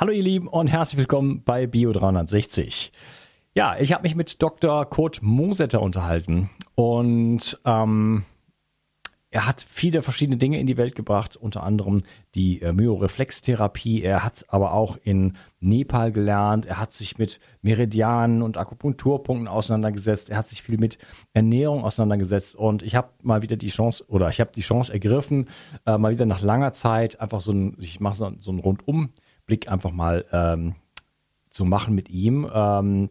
Hallo ihr Lieben und herzlich willkommen bei Bio 360. Ja, ich habe mich mit Dr. Kurt Mosetter unterhalten und ähm, er hat viele verschiedene Dinge in die Welt gebracht, unter anderem die äh, Myoreflextherapie. Er hat aber auch in Nepal gelernt. Er hat sich mit Meridianen und Akupunkturpunkten auseinandergesetzt. Er hat sich viel mit Ernährung auseinandergesetzt. Und ich habe mal wieder die Chance, oder ich habe die Chance ergriffen, äh, mal wieder nach langer Zeit einfach so ein, ich mache so, so einen Rundumblick einfach mal ähm, zu machen mit ihm. Ähm,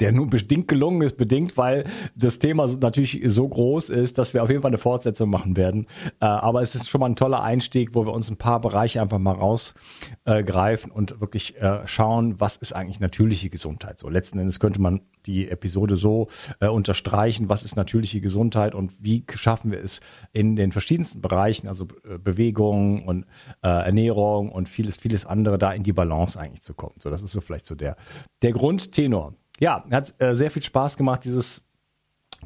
der nur bedingt gelungen ist, bedingt, weil das Thema natürlich so groß ist, dass wir auf jeden Fall eine Fortsetzung machen werden. Äh, aber es ist schon mal ein toller Einstieg, wo wir uns ein paar Bereiche einfach mal rausgreifen und wirklich äh, schauen, was ist eigentlich natürliche Gesundheit. So letzten Endes könnte man die Episode so äh, unterstreichen, was ist natürliche Gesundheit und wie schaffen wir es in den verschiedensten Bereichen, also Bewegung und Ernährung und vieles, vieles andere, da in die Balance eigentlich zu kommen. So, das ist so vielleicht so der, der Grundtenor ja, hat äh, sehr viel Spaß gemacht, dieses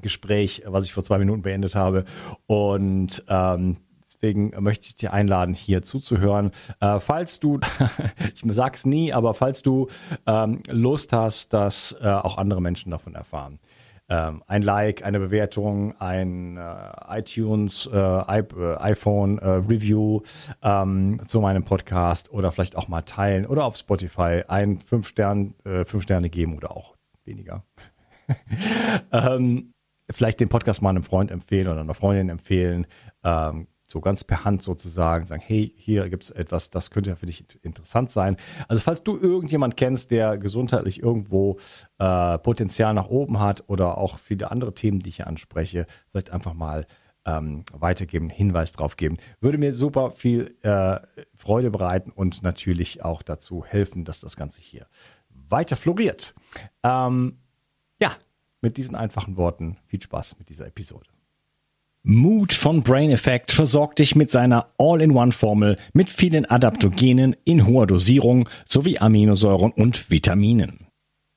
Gespräch, was ich vor zwei Minuten beendet habe. Und ähm, deswegen möchte ich dir einladen, hier zuzuhören. Äh, falls du, ich sag's nie, aber falls du ähm, Lust hast, dass äh, auch andere Menschen davon erfahren. Ähm, ein Like, eine Bewertung, ein äh, iTunes, äh, äh, iPhone äh, Review ähm, zu meinem Podcast oder vielleicht auch mal teilen oder auf Spotify ein 5 Stern, äh, fünf Sterne geben oder auch weniger. ähm, vielleicht den Podcast mal einem Freund empfehlen oder einer Freundin empfehlen. Ähm, so ganz per Hand sozusagen sagen, hey, hier gibt es etwas, das könnte ja für dich interessant sein. Also falls du irgendjemand kennst, der gesundheitlich irgendwo äh, Potenzial nach oben hat oder auch viele andere Themen, die ich hier anspreche, vielleicht einfach mal ähm, weitergeben, Hinweis drauf geben. Würde mir super viel äh, Freude bereiten und natürlich auch dazu helfen, dass das Ganze hier weiter floriert. Ähm, ja, mit diesen einfachen Worten viel Spaß mit dieser Episode. Mood von Brain Effect versorgt dich mit seiner All-in-One-Formel mit vielen Adaptogenen in hoher Dosierung sowie Aminosäuren und Vitaminen.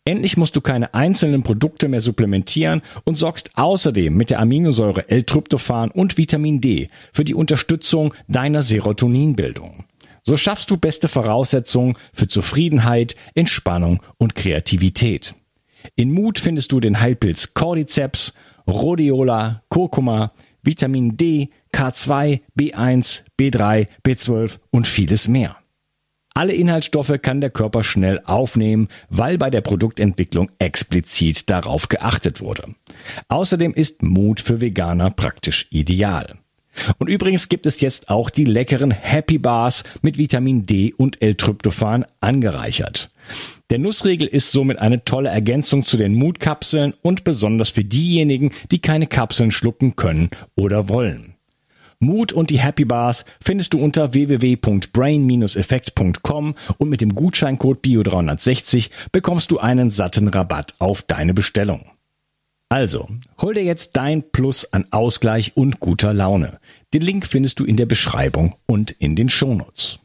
Endlich musst du keine einzelnen Produkte mehr supplementieren und sorgst außerdem mit der Aminosäure L-Tryptophan und Vitamin D für die Unterstützung deiner Serotoninbildung. So schaffst du beste Voraussetzungen für Zufriedenheit, Entspannung und Kreativität. In Mut findest du den Heilpilz Cordyceps, Rhodiola, Kurkuma, Vitamin D, K2, B1, B3, B12 und vieles mehr. Alle Inhaltsstoffe kann der Körper schnell aufnehmen, weil bei der Produktentwicklung explizit darauf geachtet wurde. Außerdem ist Mut für Veganer praktisch ideal. Und übrigens gibt es jetzt auch die leckeren Happy Bars mit Vitamin D und L-Tryptophan angereichert. Der Nussriegel ist somit eine tolle Ergänzung zu den Mutkapseln und besonders für diejenigen, die keine Kapseln schlucken können oder wollen. Mut und die Happy Bars findest du unter www.brain-effekt.com und mit dem Gutscheincode BIO360 bekommst du einen satten Rabatt auf deine Bestellung. Also, hol dir jetzt dein Plus an Ausgleich und guter Laune. Den Link findest du in der Beschreibung und in den Shownotes.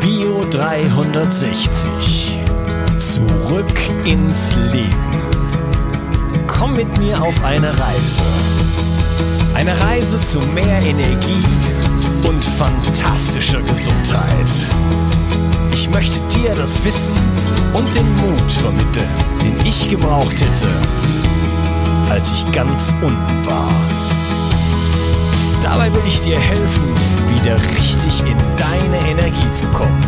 Bio 360. Zurück ins Leben. Komm mit mir auf eine Reise. Eine Reise zu mehr Energie und fantastischer Gesundheit. Ich möchte dir das Wissen und den Mut vermitteln, den ich gebraucht hätte, als ich ganz unten war. Dabei will ich dir helfen, wieder richtig in deine Energie zu kommen.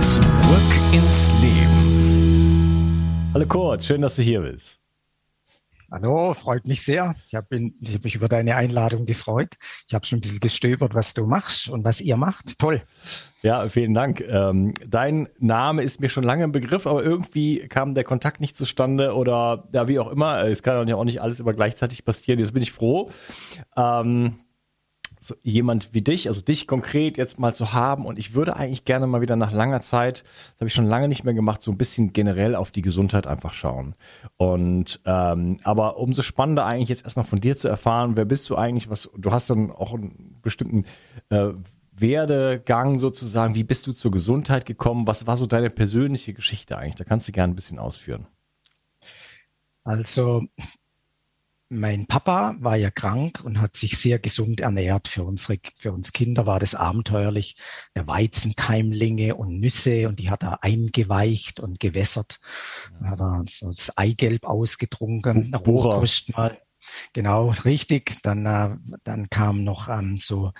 Zurück ins Leben. Hallo Kurt, schön, dass du hier bist. Hallo, freut mich sehr. Ich habe hab mich über deine Einladung gefreut. Ich habe schon ein bisschen gestöbert, was du machst und was ihr macht. Toll. Ja, vielen Dank. Ähm, dein Name ist mir schon lange im Begriff, aber irgendwie kam der Kontakt nicht zustande oder ja, wie auch immer. Es kann ja auch nicht alles immer gleichzeitig passieren. Jetzt bin ich froh. Ähm, so jemand wie dich, also dich konkret jetzt mal zu haben. Und ich würde eigentlich gerne mal wieder nach langer Zeit, das habe ich schon lange nicht mehr gemacht, so ein bisschen generell auf die Gesundheit einfach schauen. Und ähm, aber umso spannender eigentlich jetzt erstmal von dir zu erfahren, wer bist du eigentlich, was, du hast dann auch einen bestimmten äh, Werdegang sozusagen, wie bist du zur Gesundheit gekommen? Was war so deine persönliche Geschichte eigentlich? Da kannst du gerne ein bisschen ausführen. Also mein Papa war ja krank und hat sich sehr gesund ernährt. Für unsere, für uns Kinder war das abenteuerlich. Der Weizenkeimlinge und Nüsse und die hat er eingeweicht und gewässert. Dann hat er so das Eigelb ausgetrunken. Rohkost mal. Genau, richtig. Dann, äh, dann kam noch ähm, so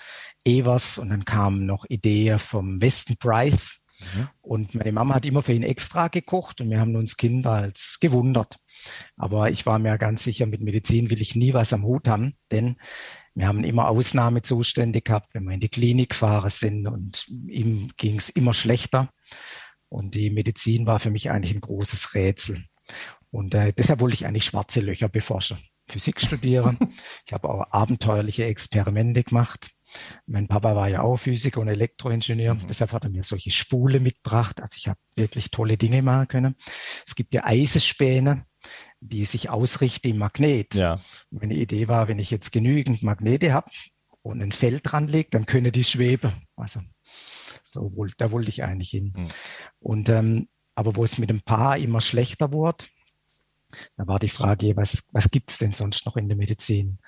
Evers und dann kam noch Idee vom Weston Price Mhm. Und meine Mama hat immer für ihn extra gekocht und wir haben uns Kinder als gewundert. Aber ich war mir ganz sicher, mit Medizin will ich nie was am Hut haben, denn wir haben immer Ausnahmezustände gehabt, wenn wir in die Klinik gefahren sind und ihm ging es immer schlechter. Und die Medizin war für mich eigentlich ein großes Rätsel. Und äh, deshalb wollte ich eigentlich schwarze Löcher beforschen. Physik studieren. Ich habe auch abenteuerliche Experimente gemacht. Mein Papa war ja auch Physiker und Elektroingenieur, mhm. deshalb hat er mir solche Spule mitgebracht. Also ich habe wirklich tolle Dinge machen können. Es gibt ja Eisespäne, die sich ausrichten im Magnet. Ja. Meine Idee war, wenn ich jetzt genügend Magnete habe und ein Feld dran lege, dann können die schweben. Also so da wollte ich eigentlich hin. Mhm. Und ähm, aber wo es mit dem Paar immer schlechter wurde, da war die Frage, was, was gibt's denn sonst noch in der Medizin?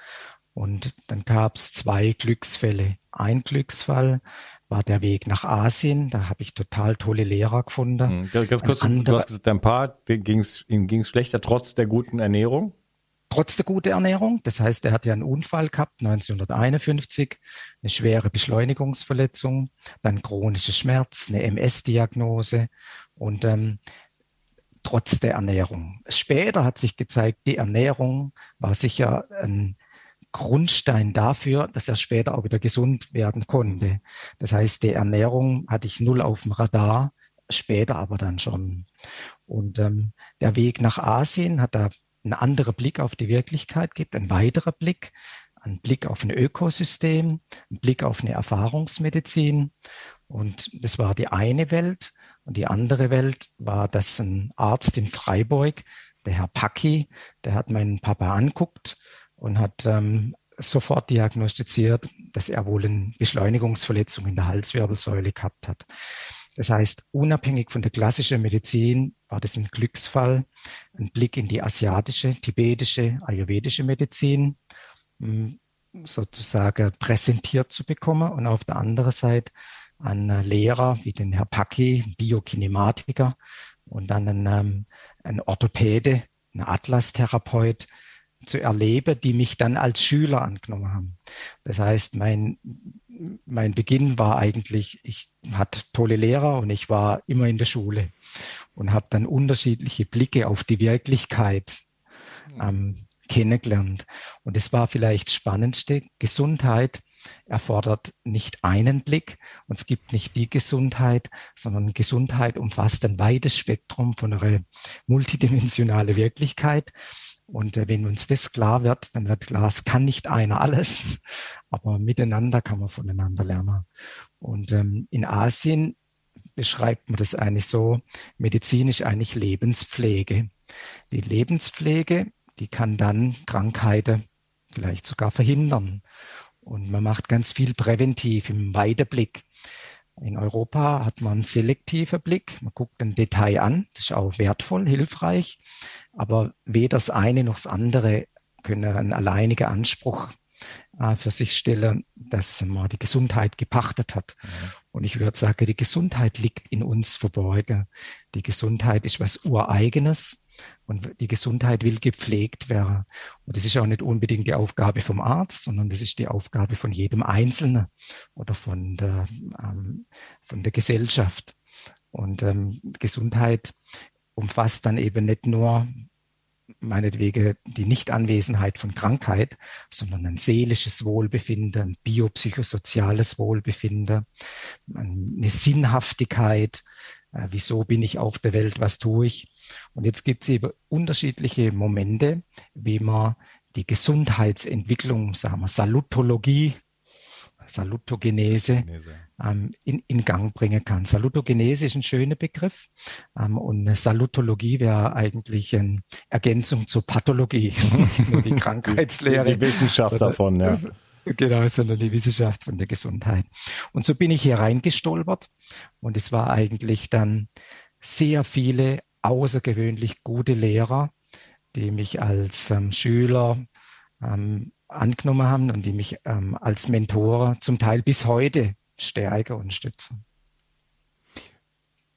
Und dann gab es zwei Glücksfälle. Ein Glücksfall war der Weg nach Asien. Da habe ich total tolle Lehrer gefunden. Mhm. Ganz kurz, andere, du hast gesagt, dein Paar, ging es schlechter trotz der guten Ernährung? Trotz der guten Ernährung. Das heißt, er hat ja einen Unfall gehabt, 1951, eine schwere Beschleunigungsverletzung, dann chronische Schmerz, eine MS-Diagnose und ähm, trotz der Ernährung. Später hat sich gezeigt, die Ernährung war sicher ein Grundstein dafür, dass er später auch wieder gesund werden konnte. Das heißt, die Ernährung hatte ich null auf dem Radar, später aber dann schon. Und ähm, der Weg nach Asien hat da einen anderen Blick auf die Wirklichkeit gibt, ein weiterer Blick, ein Blick auf ein Ökosystem, ein Blick auf eine Erfahrungsmedizin. Und das war die eine Welt. Und die andere Welt war, dass ein Arzt in Freiburg, der Herr Packi, der hat meinen Papa anguckt und hat ähm, sofort diagnostiziert, dass er wohl eine Beschleunigungsverletzung in der Halswirbelsäule gehabt hat. Das heißt, unabhängig von der klassischen Medizin war das ein Glücksfall, ein Blick in die asiatische, tibetische, ayurvedische Medizin hm, sozusagen präsentiert zu bekommen und auf der anderen Seite ein Lehrer wie den Herr Paki, Biokinematiker und dann ein, ähm, ein Orthopäde, ein Atlas-Therapeut, zu erleben, die mich dann als Schüler angenommen haben. Das heißt, mein, mein Beginn war eigentlich, ich hatte tolle Lehrer und ich war immer in der Schule und habe dann unterschiedliche Blicke auf die Wirklichkeit ähm, kennengelernt. Und es war vielleicht spannendste, Gesundheit erfordert nicht einen Blick und es gibt nicht die Gesundheit, sondern Gesundheit umfasst ein weites Spektrum von einer multidimensionale Wirklichkeit. Und äh, wenn uns das klar wird, dann wird klar, es kann nicht einer alles, aber miteinander kann man voneinander lernen. Und ähm, in Asien beschreibt man das eigentlich so, medizinisch eigentlich Lebenspflege. Die Lebenspflege, die kann dann Krankheiten vielleicht sogar verhindern. Und man macht ganz viel präventiv im Weiterblick. In Europa hat man einen selektiven Blick. Man guckt ein Detail an. Das ist auch wertvoll, hilfreich. Aber weder das eine noch das andere können einen alleinigen Anspruch äh, für sich stellen, dass man die Gesundheit gepachtet hat. Mhm. Und ich würde sagen, die Gesundheit liegt in uns verborgen. Die Gesundheit ist was Ureigenes. Und die Gesundheit will gepflegt werden. Und das ist auch nicht unbedingt die Aufgabe vom Arzt, sondern das ist die Aufgabe von jedem Einzelnen oder von der, ähm, von der Gesellschaft. Und ähm, Gesundheit umfasst dann eben nicht nur meinetwegen die Nichtanwesenheit von Krankheit, sondern ein seelisches Wohlbefinden, ein biopsychosoziales Wohlbefinden, eine Sinnhaftigkeit, äh, wieso bin ich auf der Welt, was tue ich. Und jetzt gibt es eben unterschiedliche Momente, wie man die Gesundheitsentwicklung, sagen wir Salutologie, Salutogenese ähm, in, in Gang bringen kann. Salutogenese ist ein schöner Begriff ähm, und Salutologie wäre eigentlich eine Ergänzung zur Pathologie, nur die Krankheitslehre. Die, die Wissenschaft sondern, davon, ja. Genau, sondern die Wissenschaft von der Gesundheit. Und so bin ich hier reingestolpert und es war eigentlich dann sehr viele außergewöhnlich gute Lehrer, die mich als ähm, Schüler ähm, angenommen haben und die mich ähm, als Mentor zum Teil bis heute stärken und stützen.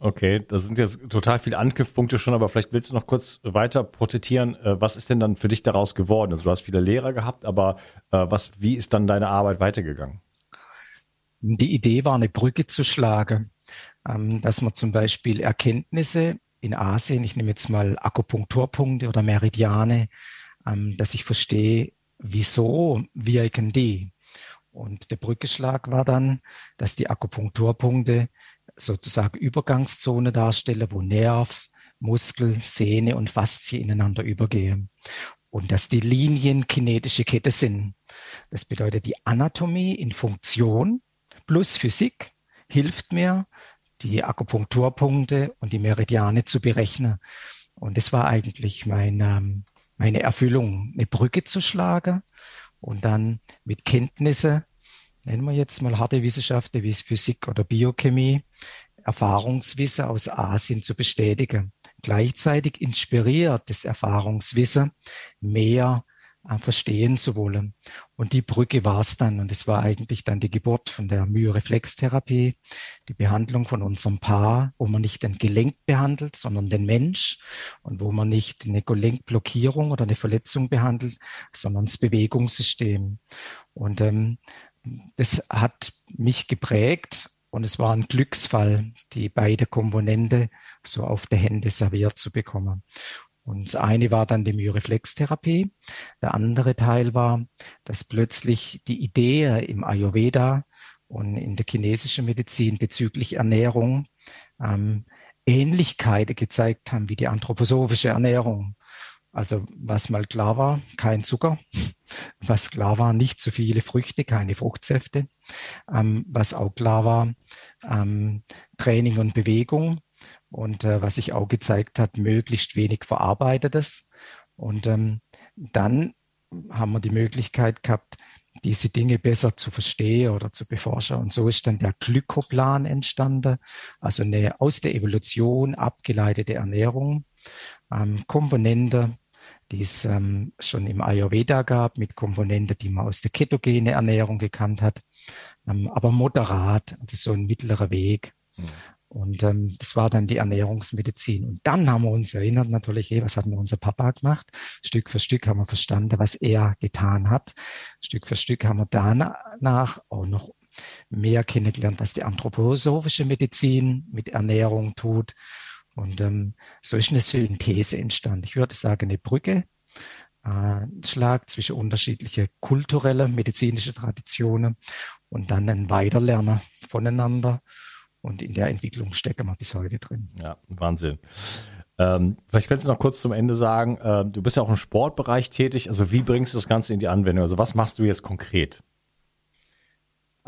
Okay, das sind jetzt total viele Angriffspunkte schon, aber vielleicht willst du noch kurz weiter protetieren. Äh, was ist denn dann für dich daraus geworden? Also du hast viele Lehrer gehabt, aber äh, was, wie ist dann deine Arbeit weitergegangen? Die Idee war, eine Brücke zu schlagen, ähm, dass man zum Beispiel Erkenntnisse in Asien, ich nehme jetzt mal Akupunkturpunkte oder Meridiane, ähm, dass ich verstehe, wieso wirken die. Und der Brückeschlag war dann, dass die Akupunkturpunkte sozusagen Übergangszone darstellen, wo Nerv, Muskel, Sehne und Faszie ineinander übergehen. Und dass die Linien kinetische Kette sind. Das bedeutet, die Anatomie in Funktion plus Physik hilft mir, die Akupunkturpunkte und die Meridiane zu berechnen. Und das war eigentlich mein, ähm, meine Erfüllung, eine Brücke zu schlagen und dann mit Kenntnisse, nennen wir jetzt mal harte Wissenschaften wie Physik oder Biochemie, Erfahrungswissen aus Asien zu bestätigen. Gleichzeitig inspiriert das Erfahrungswissen mehr verstehen zu wollen. Und die Brücke war es dann. Und es war eigentlich dann die Geburt von der Myoreflextherapie, die Behandlung von unserem Paar, wo man nicht den Gelenk behandelt, sondern den Mensch und wo man nicht eine Gelenkblockierung oder eine Verletzung behandelt, sondern das Bewegungssystem. Und ähm, das hat mich geprägt und es war ein Glücksfall, die beide Komponente so auf der Hände serviert zu bekommen. Und das eine war dann die Myoreflextherapie. Der andere Teil war, dass plötzlich die Idee im Ayurveda und in der chinesischen Medizin bezüglich Ernährung ähm, Ähnlichkeiten gezeigt haben wie die anthroposophische Ernährung. Also was mal klar war, kein Zucker. Was klar war, nicht zu viele Früchte, keine Fruchtsäfte. Ähm, was auch klar war, ähm, Training und Bewegung. Und äh, was sich auch gezeigt hat, möglichst wenig Verarbeitetes. Und ähm, dann haben wir die Möglichkeit gehabt, diese Dinge besser zu verstehen oder zu beforschen. Und so ist dann der Glykoplan entstanden, also eine aus der Evolution abgeleitete Ernährung, ähm, Komponente, die es ähm, schon im Ayurveda gab, mit Komponente, die man aus der ketogene Ernährung gekannt hat, ähm, aber moderat, also so ein mittlerer Weg. Mhm. Und ähm, das war dann die Ernährungsmedizin. Und dann haben wir uns erinnert natürlich, hey, was hat denn unser Papa gemacht? Stück für Stück haben wir verstanden, was er getan hat. Stück für Stück haben wir danach auch noch mehr kennengelernt, was die anthroposophische Medizin mit Ernährung tut. Und ähm, so ist eine Synthese entstanden. Ich würde sagen, eine Brücke, äh, Schlag zwischen unterschiedliche kulturelle, medizinische Traditionen und dann ein Weiterlernen voneinander und in der Entwicklung stecken wir bis heute drin. Ja, Wahnsinn. Ähm, vielleicht kannst du noch kurz zum Ende sagen, äh, du bist ja auch im Sportbereich tätig. Also wie bringst du das Ganze in die Anwendung? Also was machst du jetzt konkret?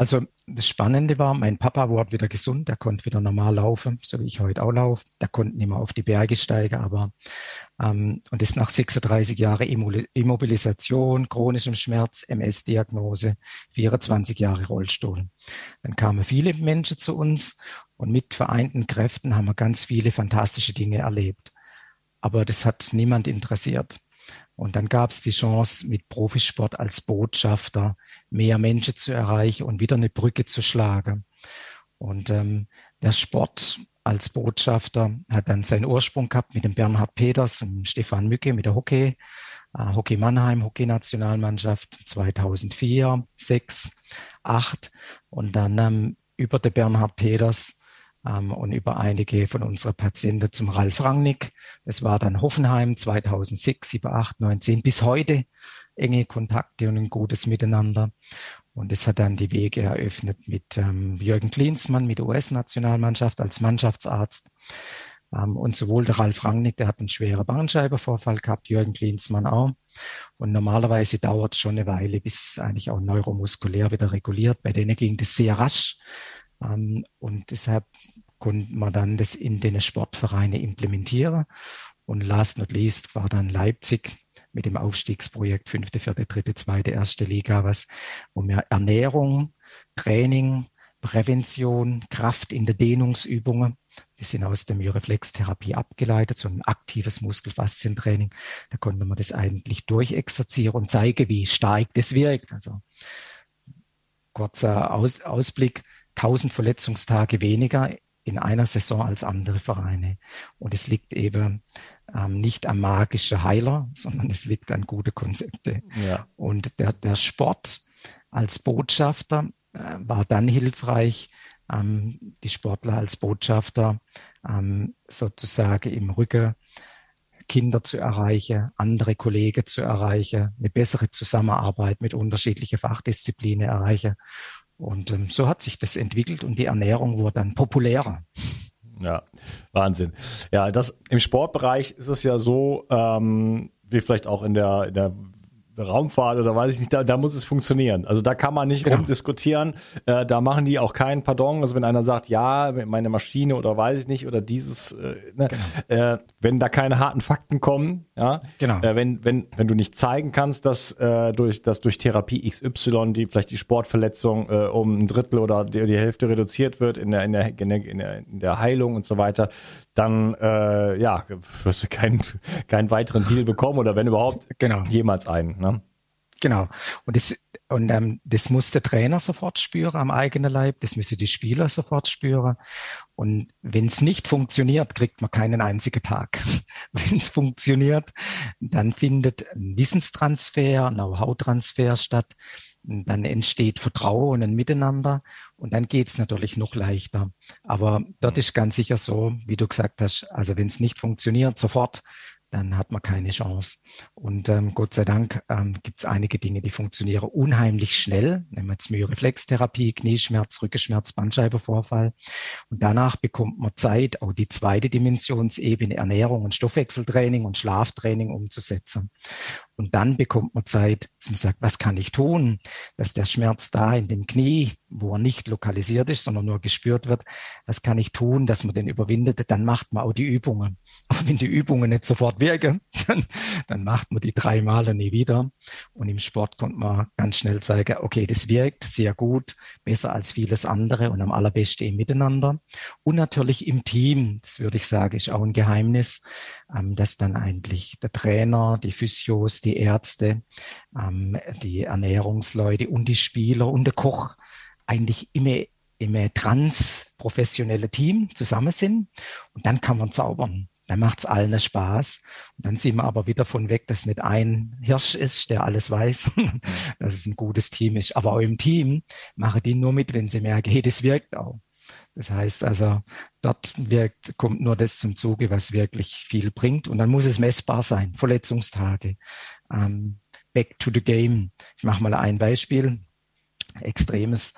Also das Spannende war, mein Papa wurde wieder gesund, der konnte wieder normal laufen, so wie ich heute auch laufe. Der konnte nicht mehr auf die Berge steigen, aber ähm, und ist nach 36 Jahren Immobilisation, chronischem Schmerz, MS-Diagnose, 24 Jahre Rollstuhl. Dann kamen viele Menschen zu uns und mit vereinten Kräften haben wir ganz viele fantastische Dinge erlebt. Aber das hat niemand interessiert. Und dann gab es die Chance, mit Profisport als Botschafter mehr Menschen zu erreichen und wieder eine Brücke zu schlagen. Und ähm, der Sport als Botschafter hat dann seinen Ursprung gehabt mit dem Bernhard Peters und Stefan Mücke mit der Hockey, äh, Hockey Mannheim, Hockey-Nationalmannschaft 2004, 6, 8 und dann ähm, über den Bernhard Peters ähm, und über einige von unseren Patienten zum Ralf Rangnick. Das war dann Hoffenheim 2006, 7, 8, 9, 10 bis heute enge Kontakte und ein gutes Miteinander. Und es hat dann die Wege eröffnet mit ähm, Jürgen Klinsmann, mit der US-Nationalmannschaft als Mannschaftsarzt. Ähm, und sowohl der Ralf Rangnick, der hat einen schweren Bandscheibenvorfall gehabt, Jürgen Klinsmann auch. Und normalerweise dauert es schon eine Weile, bis es eigentlich auch neuromuskulär wieder reguliert. Bei denen ging das sehr rasch. Ähm, und deshalb konnte man dann das in den Sportvereine implementieren. Und last not least war dann Leipzig mit dem Aufstiegsprojekt fünfte, vierte, dritte, zweite, erste Liga, was, wo wir Ernährung, Training, Prävention, Kraft in der Dehnungsübungen, Die sind aus der Myoreflextherapie abgeleitet, so ein aktives Muskelfaszientraining. Da konnte man das eigentlich durchexerzieren und zeigen, wie stark das wirkt. Also kurzer Aus Ausblick, 1000 Verletzungstage weniger in einer Saison als andere Vereine. Und es liegt eben ähm, nicht am magischen Heiler, sondern es liegt an gute Konzepte. Ja. Und der, der Sport als Botschafter äh, war dann hilfreich, ähm, die Sportler als Botschafter ähm, sozusagen im Rücken Kinder zu erreichen, andere Kollegen zu erreichen, eine bessere Zusammenarbeit mit unterschiedlichen Fachdisziplinen erreichen. Und ähm, so hat sich das entwickelt und die Ernährung wurde dann populärer. Ja, Wahnsinn. Ja, das im Sportbereich ist es ja so, ähm, wie vielleicht auch in der, in der Raumfahrt oder weiß ich nicht, da, da muss es funktionieren. Also da kann man nicht genau. rumdiskutieren. Äh, da machen die auch keinen Pardon. Also wenn einer sagt, ja, meine Maschine oder weiß ich nicht oder dieses, äh, ne, genau. äh, wenn da keine harten Fakten kommen, ja, genau. Äh, wenn wenn wenn du nicht zeigen kannst, dass äh, durch dass durch Therapie XY die vielleicht die Sportverletzung äh, um ein Drittel oder die, die Hälfte reduziert wird in der in der in der, in der Heilung und so weiter, dann äh, ja, wirst du keinen, keinen weiteren Deal bekommen oder wenn überhaupt genau. jemals einen. Ne? Genau. Und das, und ähm, das muss der Trainer sofort spüren am eigenen Leib, das müssen die Spieler sofort spüren. Und wenn es nicht funktioniert, kriegt man keinen einzigen Tag. wenn es funktioniert, dann findet ein Wissenstransfer, Know-how-Transfer statt. Dann entsteht Vertrauen und Miteinander und dann geht's natürlich noch leichter. Aber dort ist ganz sicher so, wie du gesagt hast, also wenn es nicht funktioniert, sofort dann hat man keine Chance. Und ähm, Gott sei Dank ähm, gibt es einige Dinge, die funktionieren unheimlich schnell. Nehmen wir jetzt Myoreflextherapie, Knieschmerz, Rückenschmerz, Bandscheibenvorfall. Und danach bekommt man Zeit, auch die zweite Dimensionsebene Ernährung und Stoffwechseltraining und Schlaftraining umzusetzen. Und dann bekommt man Zeit, dass man sagt, was kann ich tun, dass der Schmerz da in dem Knie, wo er nicht lokalisiert ist, sondern nur gespürt wird, was kann ich tun, dass man den überwindet, dann macht man auch die Übungen. Aber wenn die Übungen nicht sofort wirken, dann, dann macht man die dreimal und nie wieder. Und im Sport kommt man ganz schnell sagen, okay, das wirkt sehr gut, besser als vieles andere und am allerbesten im Miteinander. Und natürlich im Team, das würde ich sagen, ist auch ein Geheimnis, ähm, dass dann eigentlich der Trainer, die Physios, die Ärzte, ähm, die Ernährungsleute und die Spieler und der Koch eigentlich immer im transprofessionelle Team zusammen sind und dann kann man zaubern. Dann macht es allen Spaß. Und dann sind wir aber wieder von weg, dass nicht ein Hirsch ist, der alles weiß, dass es ein gutes Team ist. Aber auch im Team machen die nur mit, wenn sie merken, hey, das wirkt auch. Das heißt also, dort wirkt, kommt nur das zum Zuge, was wirklich viel bringt. Und dann muss es messbar sein. Verletzungstage. Ähm, back to the game. Ich mache mal ein Beispiel. Extremes.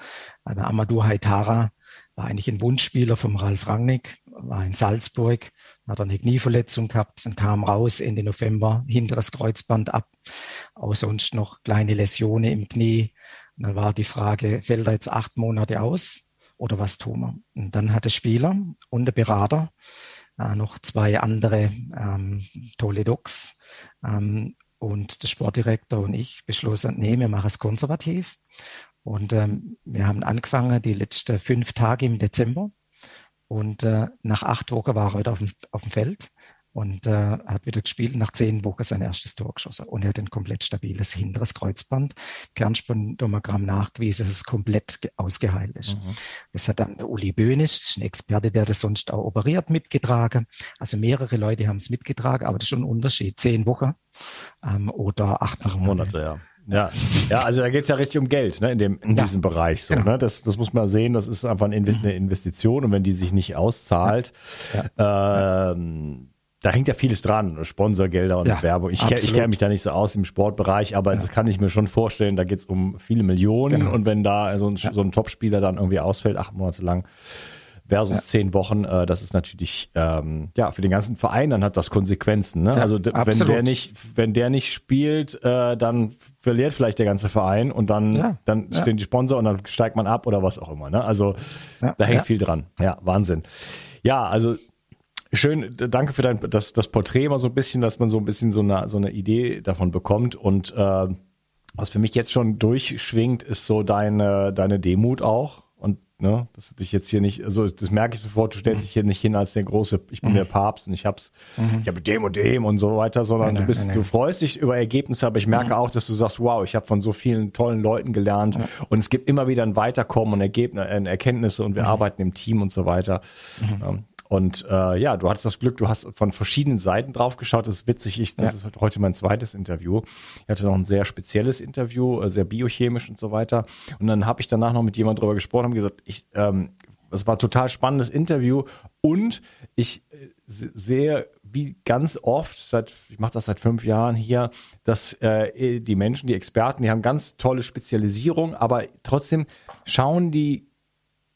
Der Amadou Haitara war eigentlich ein Wunschspieler vom Ralf Rangnick, war in Salzburg, hat eine Knieverletzung gehabt, dann kam raus Ende November hinteres Kreuzband ab, auch sonst noch kleine Läsionen im Knie. Und dann war die Frage, fällt er jetzt acht Monate aus? oder was tun wir? Und dann hat der Spieler und der Berater äh, noch zwei andere ähm, tolle Docs ähm, und der Sportdirektor und ich beschlossen, nee, wir machen es konservativ. Und ähm, wir haben angefangen die letzten fünf Tage im Dezember. Und äh, nach acht Wochen war er heute auf dem, auf dem Feld und äh, hat wieder gespielt. Nach zehn Wochen sein erstes Tor geschossen und er hat ein komplett stabiles hinteres Kreuzband. Kernspintomogramm nachgewiesen, dass es komplett ausgeheilt ist. Mhm. Das hat dann der Uli Böhnisch, das ist ein Experte, der das sonst auch operiert, mitgetragen. Also mehrere Leute haben es mitgetragen, aber das ist schon ein Unterschied. Zehn Wochen ähm, oder acht Monate. Monate ja. Ja, ja, also da geht's ja richtig um Geld, ne, in dem, in ja, diesem Bereich so, genau. ne? Das, das muss man sehen, das ist einfach eine Investition und wenn die sich nicht auszahlt, ja. ähm, da hängt ja vieles dran, Sponsorgelder und ja, Werbung. Ich kenne kenn mich da nicht so aus im Sportbereich, aber ja. das kann ich mir schon vorstellen. Da geht es um viele Millionen genau. und wenn da so ein, ja. so ein Topspieler dann irgendwie ausfällt, acht Monate lang versus zehn Wochen, äh, das ist natürlich ähm, ja für den ganzen Verein dann hat das Konsequenzen. Ne? also wenn der nicht, wenn der nicht spielt, äh, dann verliert vielleicht der ganze Verein und dann dann stehen die Sponsor und dann steigt man ab oder was auch immer. Ne? Also da hängt viel dran. Ja, Wahnsinn. Ja, also Schön, danke für dein das, das Porträt mal so ein bisschen, dass man so ein bisschen so eine, so eine Idee davon bekommt. Und äh, was für mich jetzt schon durchschwingt, ist so deine, deine Demut auch. Und ne? Dass du dich jetzt hier nicht, also das merke ich sofort, du stellst mhm. dich hier nicht hin als der große, ich bin mhm. der Papst und ich hab's, mhm. ich habe dem und dem und so weiter, sondern nein, du bist, nein, du freust dich über Ergebnisse, aber ich merke mhm. auch, dass du sagst, wow, ich habe von so vielen tollen Leuten gelernt ja. und es gibt immer wieder ein Weiterkommen und Ergebnisse, äh, Erkenntnisse und wir mhm. arbeiten im Team und so weiter. Mhm. Und äh, ja, du hattest das Glück, du hast von verschiedenen Seiten drauf geschaut. Das ist witzig. Ich, das ja. ist heute mein zweites Interview. Ich hatte noch ein sehr spezielles Interview, äh, sehr biochemisch und so weiter. Und dann habe ich danach noch mit jemand drüber gesprochen und gesagt, ich, ähm, das war ein total spannendes Interview und ich äh, sehe, wie ganz oft, seit, ich mache das seit fünf Jahren hier, dass äh, die Menschen, die Experten, die haben ganz tolle Spezialisierung, aber trotzdem schauen die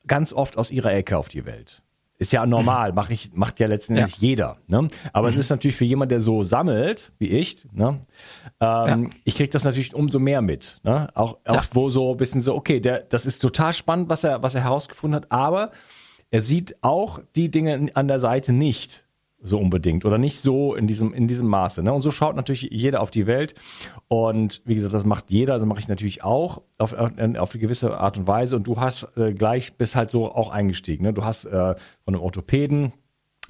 ganz oft aus ihrer Ecke auf die Welt. Ist ja normal, mach ich, macht ja letzten Endes ja. jeder. Ne? Aber mhm. es ist natürlich für jemand, der so sammelt, wie ich, ne? Ähm, ja. ich krieg das natürlich umso mehr mit. Ne? Auch, auch ja. wo so ein bisschen so, okay, der, das ist total spannend, was er, was er herausgefunden hat, aber er sieht auch die Dinge an der Seite nicht so unbedingt oder nicht so in diesem, in diesem Maße. Ne? Und so schaut natürlich jeder auf die Welt. Und wie gesagt, das macht jeder, das mache ich natürlich auch auf, auf eine gewisse Art und Weise. Und du hast äh, gleich, bist halt so auch eingestiegen. Ne? Du hast äh, von einem Orthopäden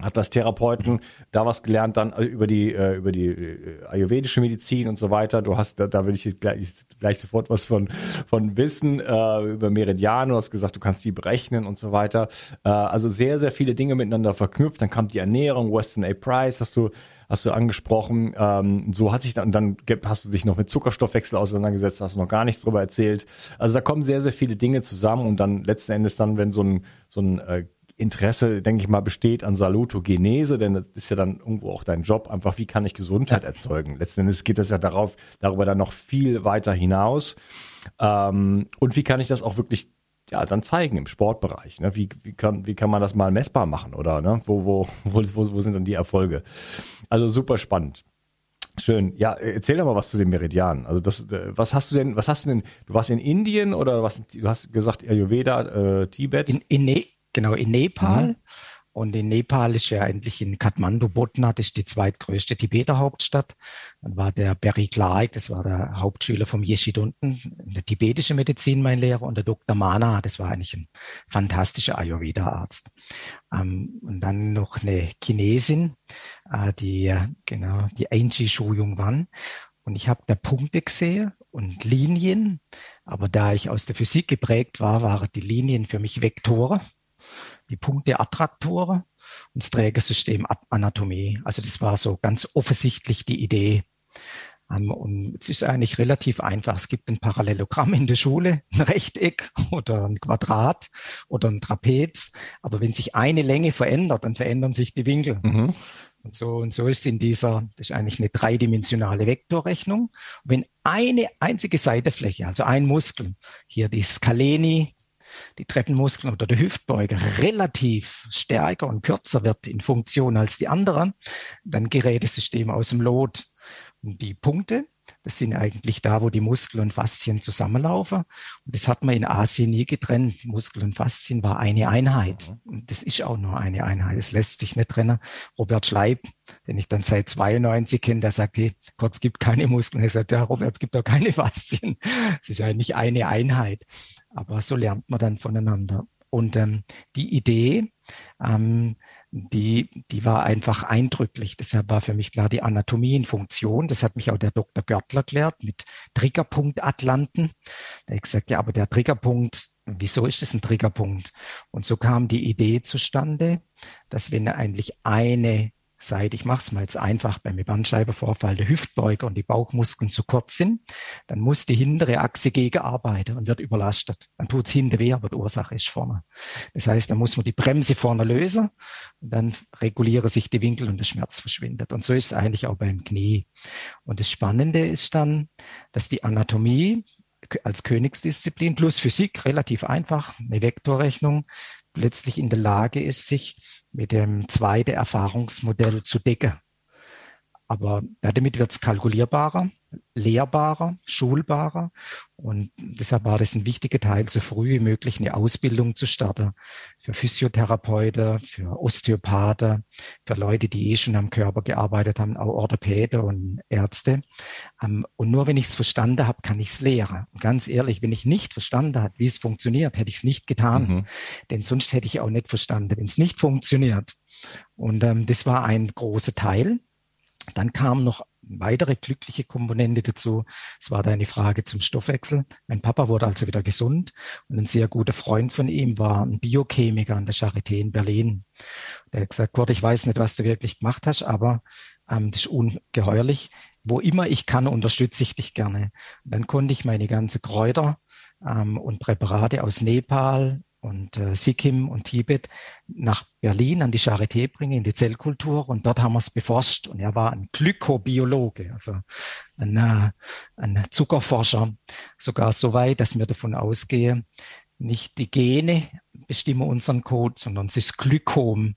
hat das Therapeuten da was gelernt, dann äh, über die, äh, über die äh, ayurvedische Medizin und so weiter. Du hast, da, da will ich gleich, gleich sofort was von, von wissen, äh, über Meridiane. Du hast gesagt, du kannst die berechnen und so weiter. Äh, also sehr, sehr viele Dinge miteinander verknüpft. Dann kam die Ernährung, Western A. Price, hast du, hast du angesprochen. Ähm, so hat sich dann, dann hast du dich noch mit Zuckerstoffwechsel auseinandergesetzt, hast du noch gar nichts drüber erzählt. Also da kommen sehr, sehr viele Dinge zusammen und dann letzten Endes dann, wenn so ein, so ein äh, Interesse, denke ich mal, besteht an Salutogenese, denn das ist ja dann irgendwo auch dein Job, einfach wie kann ich Gesundheit erzeugen. Letzten Endes geht es ja darauf, darüber dann noch viel weiter hinaus. Ähm, und wie kann ich das auch wirklich ja, dann zeigen im Sportbereich. Ne? Wie, wie, kann, wie kann man das mal messbar machen oder ne? wo, wo, wo, wo sind dann die Erfolge? Also super spannend. Schön. Ja, erzähl doch mal was zu den Meridianen. Also das, äh, was hast du denn, was hast du denn, du warst in Indien oder was, du hast gesagt Ayurveda, äh, Tibet? In, in, nee, Genau, in Nepal. Mhm. Und in Nepal ist ja eigentlich in Kathmandu, Bodhna, das ist die zweitgrößte Tibeter Hauptstadt. Dann war der Barry Clark, das war der Hauptschüler vom Yeshidunten, der tibetische Medizin, mein Lehrer, und der Dr. Mana, das war eigentlich ein fantastischer Ayurveda-Arzt. Ähm, und dann noch eine Chinesin, äh, die, genau, die Angie Shu Yung Wan. Und ich habe da Punkte gesehen und Linien, aber da ich aus der Physik geprägt war, waren die Linien für mich Vektoren die Punkte Attraktoren und das Trägersystem Anatomie. Also das war so ganz offensichtlich die Idee. Ähm, und es ist eigentlich relativ einfach. Es gibt ein Parallelogramm in der Schule, ein Rechteck oder ein Quadrat oder ein Trapez. Aber wenn sich eine Länge verändert, dann verändern sich die Winkel. Mhm. Und so, und so ist in dieser, das ist eigentlich eine dreidimensionale Vektorrechnung. wenn eine einzige Seitefläche, also ein Muskel, hier die Scaleni, die Treppenmuskeln oder der Hüftbeuger relativ stärker und kürzer wird in Funktion als die anderen, dann gerät das System aus dem Lot. Und die Punkte, das sind eigentlich da, wo die Muskeln und Faszien zusammenlaufen. Und das hat man in Asien nie getrennt. Muskel und Faszien war eine Einheit. Und das ist auch nur eine Einheit. Es lässt sich nicht trennen. Robert Schleib, den ich dann seit 92 kenne, der sagt, hey, kurz gibt keine Muskeln. Er sagt, ja, Robert, es gibt auch keine Faszien. Es ist eigentlich eine Einheit. Aber so lernt man dann voneinander. Und ähm, die Idee, ähm, die, die war einfach eindrücklich. Deshalb war für mich klar die Anatomie in Funktion. Das hat mich auch der Dr. Görtler erklärt mit Triggerpunkt Atlanten. Da habe ich gesagt, ja, aber der Triggerpunkt, wieso ist das ein Triggerpunkt? Und so kam die Idee zustande, dass wenn eigentlich eine Seite, ich mache es mal jetzt einfach, beim Bandscheibenvorfall der Hüftbeuger und die Bauchmuskeln zu kurz sind, dann muss die hintere Achse gegenarbeiten und wird überlastet. Dann tut es hinten weh, aber die Ursache ist vorne. Das heißt, dann muss man die Bremse vorne lösen und dann regulieren sich die Winkel und der Schmerz verschwindet. Und so ist es eigentlich auch beim Knie. Und das Spannende ist dann, dass die Anatomie als Königsdisziplin plus Physik relativ einfach, eine Vektorrechnung, letztlich in der Lage ist, sich mit dem zweiten Erfahrungsmodell zu decken. Aber ja, damit wird es kalkulierbarer. Lehrbarer, schulbarer. Und deshalb war das ein wichtiger Teil, so früh wie möglich eine Ausbildung zu starten. Für Physiotherapeuten, für Osteopathen, für Leute, die eh schon am Körper gearbeitet haben, auch Orthopäden und Ärzte. Ähm, und nur wenn ich es verstanden habe, kann ich es lehren. Und ganz ehrlich, wenn ich nicht verstanden habe, wie es funktioniert, hätte ich es nicht getan. Mhm. Denn sonst hätte ich auch nicht verstanden, wenn es nicht funktioniert. Und ähm, das war ein großer Teil. Dann kam noch weitere glückliche Komponente dazu. Es war deine Frage zum Stoffwechsel. Mein Papa wurde also wieder gesund und ein sehr guter Freund von ihm war ein Biochemiker an der Charité in Berlin. Der hat gesagt, Kurt, ich weiß nicht, was du wirklich gemacht hast, aber ähm, das ist ungeheuerlich. Wo immer ich kann, unterstütze ich dich gerne. Und dann konnte ich meine ganze Kräuter ähm, und Präparate aus Nepal, und äh, Sikkim und Tibet nach Berlin an die Charité bringen, in die Zellkultur. Und dort haben wir es beforscht. Und er war ein Glykobiologe, also ein, äh, ein Zuckerforscher. Sogar so weit, dass wir davon ausgehen, nicht die Gene bestimmen unseren Code, sondern es ist Glykom,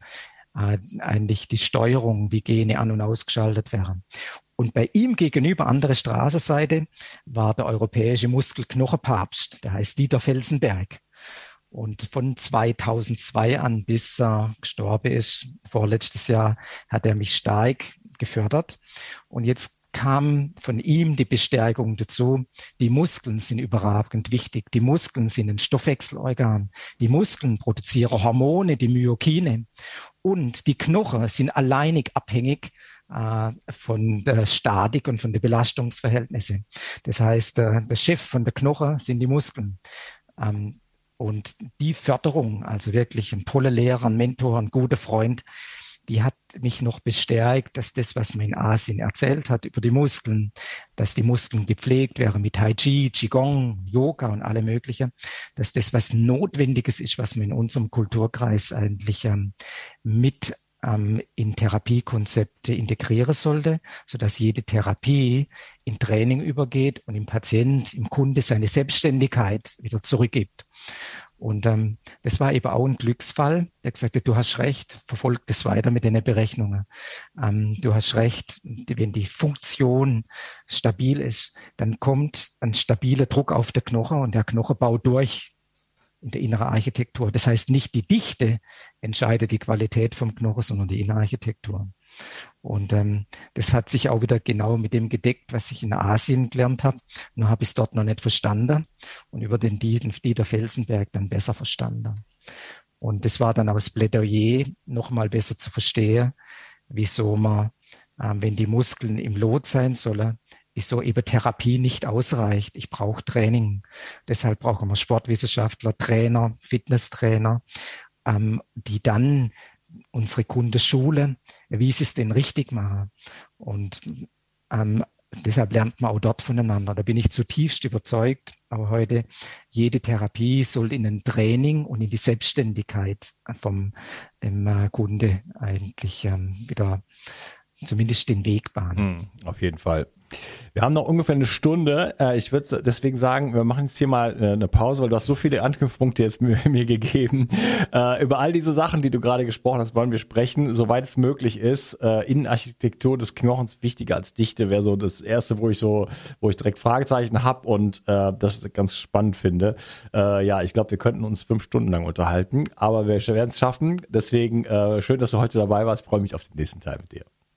äh, eigentlich die Steuerung, wie Gene an- und ausgeschaltet werden. Und bei ihm gegenüber, andere Straßenseite, war der europäische Muskelknochenpapst, der heißt Dieter Felsenberg. Und von 2002 an, bis er gestorben ist, vorletztes Jahr, hat er mich stark gefördert. Und jetzt kam von ihm die Bestärkung dazu, die Muskeln sind überragend wichtig. Die Muskeln sind ein Stoffwechselorgan. Die Muskeln produzieren Hormone, die Myokine. Und die Knochen sind alleinig abhängig äh, von der Statik und von den Belastungsverhältnissen. Das heißt, äh, der Chef von der Knoche sind die Muskeln. Ähm, und die Förderung, also wirklich ein toller Lehrer, ein Mentor, ein guter Freund, die hat mich noch bestärkt, dass das, was man in Asien erzählt hat über die Muskeln, dass die Muskeln gepflegt werden mit Tai Chi, Qigong, Yoga und alle mögliche, dass das was Notwendiges ist, was man in unserem Kulturkreis eigentlich ähm, mit ähm, in Therapiekonzepte integrieren sollte, so dass jede Therapie in Training übergeht und im Patient, im Kunde seine Selbstständigkeit wieder zurückgibt. Und ähm, das war eben auch ein Glücksfall. Der gesagt hat, du hast recht, verfolg das weiter mit den Berechnungen. Ähm, du hast recht, wenn die Funktion stabil ist, dann kommt ein stabiler Druck auf der Knochen und der Knochen baut durch in der inneren Architektur. Das heißt, nicht die Dichte entscheidet die Qualität vom Knochen, sondern die innere Architektur. Und ähm, das hat sich auch wieder genau mit dem gedeckt, was ich in Asien gelernt habe. Nur habe ich es dort noch nicht verstanden und über den Dieter Felsenberg dann besser verstanden. Und das war dann aus Plädoyer nochmal besser zu verstehen, wieso man, ähm, wenn die Muskeln im Lot sein sollen, wieso eben Therapie nicht ausreicht. Ich brauche Training. Deshalb brauchen wir Sportwissenschaftler, Trainer, Fitnesstrainer, ähm, die dann unsere Kunde Schule, wie sie es denn richtig machen. Und ähm, deshalb lernt man auch dort voneinander. Da bin ich zutiefst überzeugt. Aber heute, jede Therapie soll in ein Training und in die Selbstständigkeit vom äh, Kunde eigentlich ähm, wieder zumindest den Weg bahnen. Hm, auf jeden Fall. Wir haben noch ungefähr eine Stunde. Äh, ich würde deswegen sagen, wir machen jetzt hier mal äh, eine Pause, weil du hast so viele Anknüpfpunkte jetzt mir, mir gegeben. Äh, über all diese Sachen, die du gerade gesprochen hast, wollen wir sprechen, soweit es möglich ist. Innenarchitektur des Knochens wichtiger als Dichte wäre so das erste, wo ich so, wo ich direkt Fragezeichen habe und das ganz spannend finde. ja, ich glaube, wir könnten uns fünf Stunden lang unterhalten, aber wir werden es schaffen. Deswegen schön, dass du heute dabei warst. Freue mich auf den nächsten Teil mit dir.